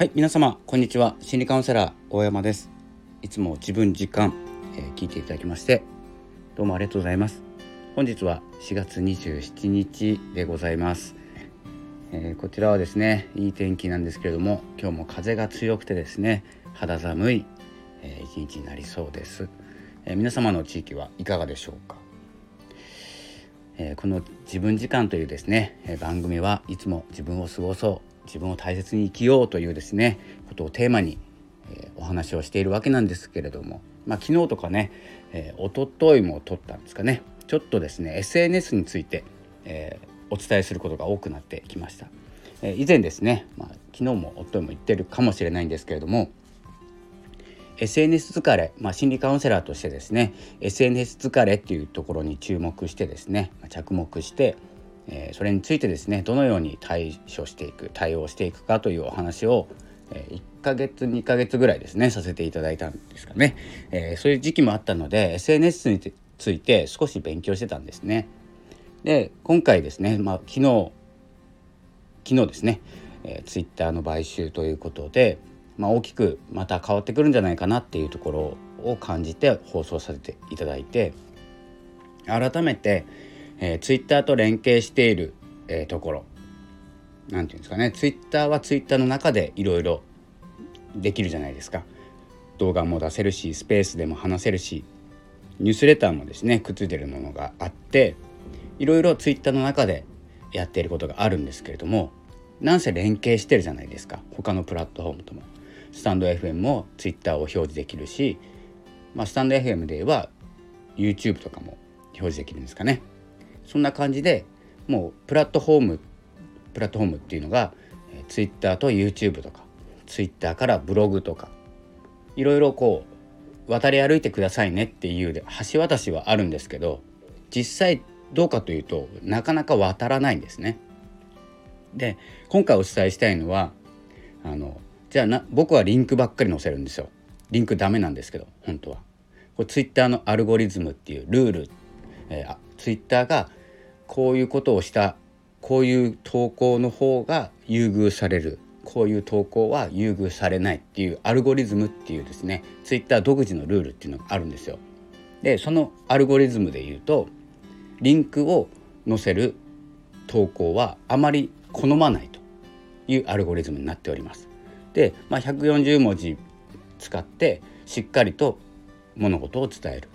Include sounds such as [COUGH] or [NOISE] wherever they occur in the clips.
はい皆様こんにちは。心理カウンセラー大山です。いつも自分時間、えー、聞いていただきましてどうもありがとうございます。本日は4月27日でございます、えー、こちらはですねいい天気なんですけれども今日も風が強くてですね肌寒い、えー、一日になりそうです、え皆様の地域はいかがでしょうか？えこの自分時間というですね、え番組はいつも自分を過ごそう自分を大切に生きようというですねことをテーマに、え、お話をしているわけなんですけれども、まあ、昨日とかね、えー、一昨日も撮ったんですかねちょっとですね SNS について、えー、お伝えすることが多くなってきました。え以前ですね、まあ、昨日も一昨日も言ってるかもしれないんですけれども SNS 疲れ、まあ、心理カウンセラーとしてですね SNS 疲れっていうところに注目してですね着目してえそれについてですねどのように対処していく対応していくかというお話を、え1ヶ月2ヶ月ぐらいですねさせていただいたんですかね、えそういう時期もあったので SNS について少し勉強してたんですね。で今回ですね、まあ、昨日昨日ですね、えー、ツイッターの買収ということで、まあ、大きくまた変わってくるんじゃないかなっていうところを感じて放送させていただいて改めてえー、ツイッターと連携している、えー、ところ。何て言うんですかね。ツイッターはツイッターの中でいろいろできるじゃないですか。動画も出せるしスペースでも話せるしニュースレターもですねくっついてるものがあっていろいろツイッターの中でやっていることがあるんですけれどもなんせ連携してるじゃないですか。他のプラットフォームとも。スタンド FM もツイッターを表示できるし、まあ、スタンド FM で言えば YouTube とかも表示できるんですかね。そんな感じでもうプラットフォームプラットフォームっていうのが Twitter と YouTube とか Twitter からブログとかいろいろこう渡り歩いてくださいねっていう橋渡しはあるんですけど実際どうかというとなかなか渡らないんですね。で今回お伝えしたいのはあのじゃあな僕はリンクばっかり載せるんですよ。リンクダメなんですけど本当は。これ Twitter のアルゴリズムっていうルール、えー、Twitter がこういうことをしたこういう投稿の方が優遇されるこういう投稿は優遇されないっていうアルゴリズムっていうですねツイッター独自のルールっていうのがあるんですよ。でそのアルゴリズムで言うとリンクを載せる投稿はあまり好まないというアルゴリズムになっております。で、まあ、140文字使ってしっかりと物事を伝える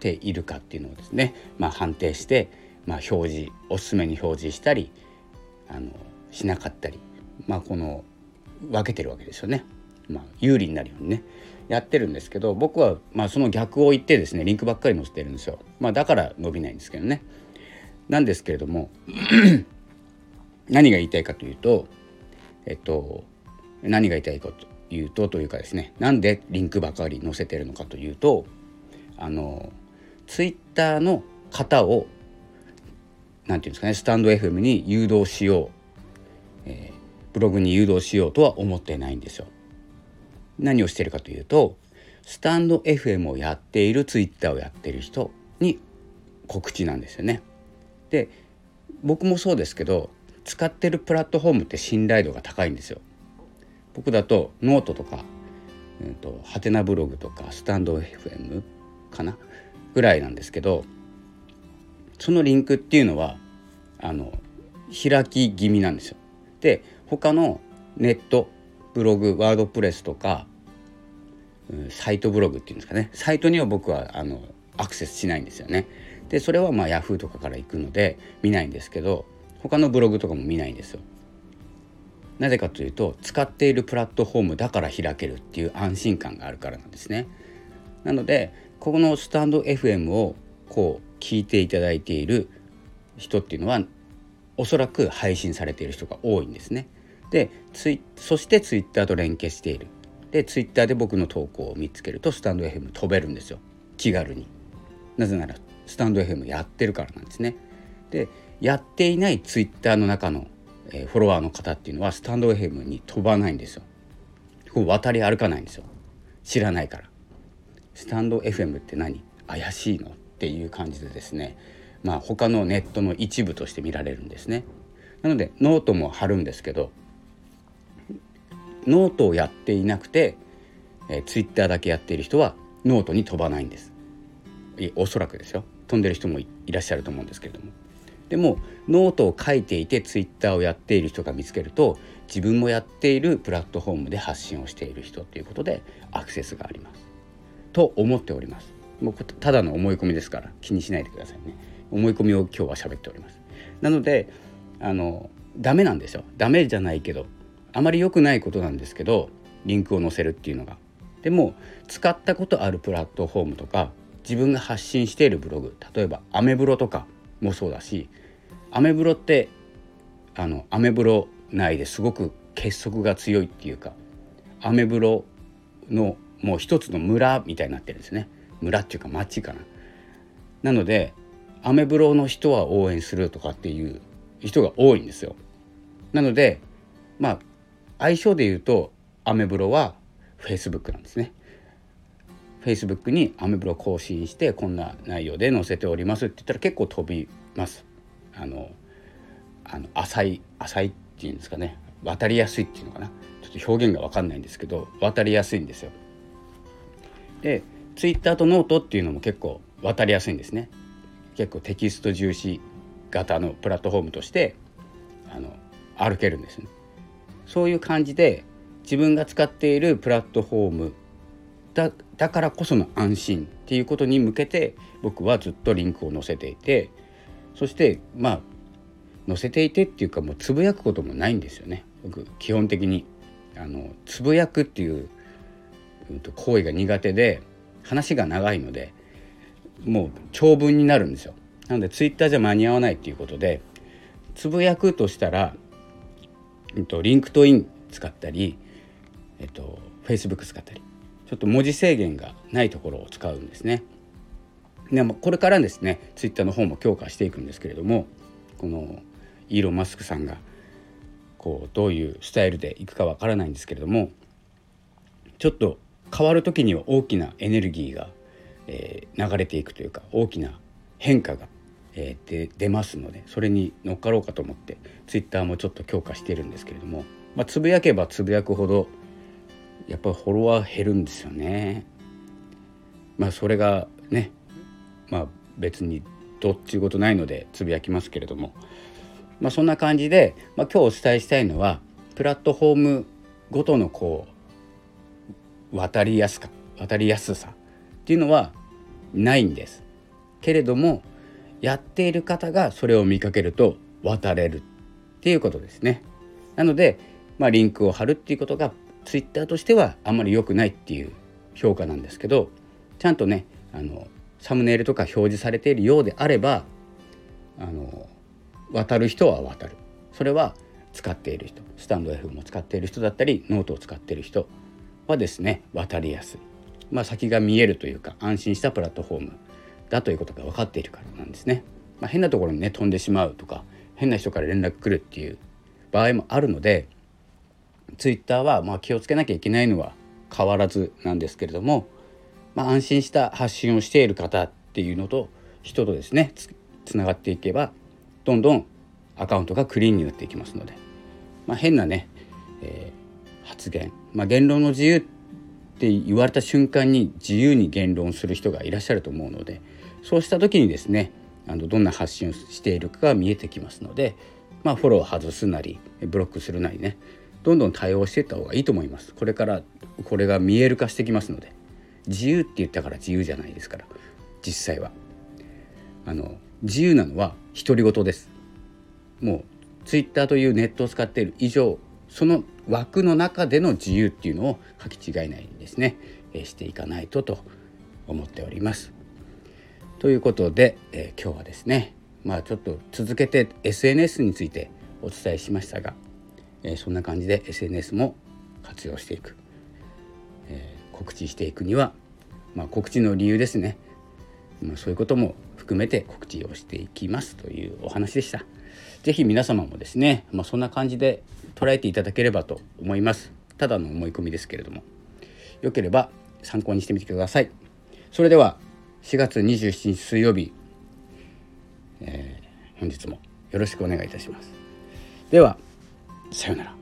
ているかっていうのをですね、まあ、判定してまあ、表示おすすめに表示したりあのしなかったり、まあ、この分けてるわけですよね。まあ、有利になるようにねやってるんですけど僕はまあその逆を言ってですねリンクばっかり載せてるんですよ。まあ、だから伸びないんですけどね。なんですけれども [CLEARS THROAT] 何が言いたいかというとえっと何が言いたいかというとというかですねなんでリンクばかり載せてるのかというとあのツイッターの型を何て言うんですかねスタンド FM に誘導しよう、えー、ブログに誘導しようとは思ってないんですよ。何をしてるかというとスタンド FM をやっているツイッターをやってる人に告知なんですよね。で僕もそうですけど使ってるプラットフォームって信頼度が高いんですよ。僕だとノートとか、えーと、ハテナブログとかスタンド FM かなぐらいなんですけどそのリンクっていうのはあの開き気味なんですよ。で他のネットブログワードプレスとか、サイトブログっていうんですかねサイトには僕はあのアクセスしないんですよね。でそれはまあ Yahoo とかから行くので見ないんですけど他のブログとかも見ないんですよ。なぜかというと使っているプラットフォームだから開けるっていう安心感があるからなんですね。なのでここのスタンド FM をこう聞いていただいている人っていうのはおそらく配信されている人が多いんですね。でツイそしてツイッターと連携している。でツイッターで僕の投稿を見つけるとスタンド FM 飛べるんですよ気軽に。なぜならスタンド FM やってるからなんですね。でやっていないツイッターの中の、えー、フォロワーの方っていうのはスタンド FM に飛ばないんですよ。こう渡り歩かないんですよ。知らないから。スタンド FM って何？怪しいの？っていう感じでですねまあ他のネットの一部として見られるんですね。なのでノートも貼るんですけどノートをやっていなくて、えー、ツイッターだけやっている人はノートに飛ばないんです。おそらくですよ。飛んでる人もいらっしゃると思うんですけれども。でもノートを書いていてツイッターをやっている人が見つけると自分もやっているプラットフォームで発信をしている人ということでアクセスがあります。と思っております。もうただの思い込みですから気にしないでくださいね。思い込みを今日は喋っております。なのであのダメなんですよ。ダメじゃないけどあまり良くないことなんですけどリンクを載せるっていうのが。でも使ったことあるプラットフォームとか自分が発信しているブログ例えばアメブロとかもそうだしアメブロってあのアメブロ内ですごく結束が強いっていうかアメブロのもう一つの村みたいになってるんですね。村っていうか町かな。なのでアメブロの人は応援するとかっていう人が多いんですよ。なのでまあ相性で言うとアメブロはフェイスブックなんですね。フェイスブックにアメブロ更新してこんな内容で載せておりますって言ったら結構飛びます。あのあの浅い浅いっていうんですかね渡りやすいっていうのかなちょっと表現が分かんないんですけど渡りやすいんですよ。でツイッターとノートっていうのも結構渡りやすいんですね。結構テキスト重視型のプラットフォームとしてあの歩けるんですね。そういう感じで自分が使っているプラットフォームだだからこその安心っていうことに向けて僕はずっとリンクを載せていてそしてまあ載せていてっていうかもうつぶやくこともないんですよね僕基本的にあのつぶやくっていう、うん、と行為が苦手で話が長いのでもう長文になるんですよ。なのでツイッターじゃ間に合わないっていうことでつぶやくとしたら、うん、とリンクトイン使ったりえっとフェイスブック使ったりちょっと文字制限がないところを使うんですね。でもこれからですねツイッターの方も強化していくんですけれどもこのイーロン・マスクさんがこうどういうスタイルでいくかわからないんですけれどもちょっと変わる時には大きなエネルギーが、えー、流れていくというか大きな変化が、えー、で出ますのでそれに乗っかろうかと思ってツイッターもちょっと強化してるんですけれども、まあ、つぶやけばつぶやくほどやっぱりフォロワー減るんですよね。まあそれがねまあ別にどっちゅうことないのでつぶやきますけれどもまあ、そんな感じで、まあ、今日お伝えしたいのはプラットフォームごとのこう渡りやすか渡りやすさっていうのはないんです。けれどもやっている方がそれを見かけると渡れるっていうことですね。なので、まあ、リンクを貼るっていうことがツイッターとしてはあんまり良くないっていう評価なんですけどちゃんとねあのサムネイルとか表示されているようであればあの渡る人は渡るそれは使っている人スタンド F も使っている人だったりノートを使っている人はですね渡りやすい、まあ、先が見えるというか安心したプラットフォームだということが分かっているからなんですね。まあ、変なところにね飛んでしまうとか変な人から連絡来るっていう場合もあるのでツイッターはまあ気をつけなきゃいけないのは変わらずなんですけれども、まあ、安心した発信をしている方っていうのと人とですねつながっていけばどんどんアカウントがクリーンになっていきますので、まあ、変なね、えー、発言、まあ、言論の自由って言われた瞬間に自由に言論する人がいらっしゃると思うのでそうした時にですねあのどんな発信をしているかが見えてきますので、まあ、フォロー外すなりブロックするなりねどんどん対応していった方がいいと思います。これからこれが見える化してきますので自由って言ったから自由じゃないですから実際は。あの自由なのは独り言です。もうツイッターというネットを使っている以上その枠の中での自由っていうのを書き違えないにですね、えしていかないとと思っております。ということで、え、今日はですねまあちょっと続けて SNS についてお伝えしましたが、え、そんな感じで SNS も活用していく、え、告知していくには、まあ、告知の理由ですね、まあ、そういうことも含めて告知をしていきますというお話でした。ぜひ皆様もですね、まあ、そんな感じで捉えていただければと思います。ただの思い込みですけれども。よければ参考にしてみてください。それでは4月27日水曜日、えー、本日もよろしくお願いいたします。では、さようなら。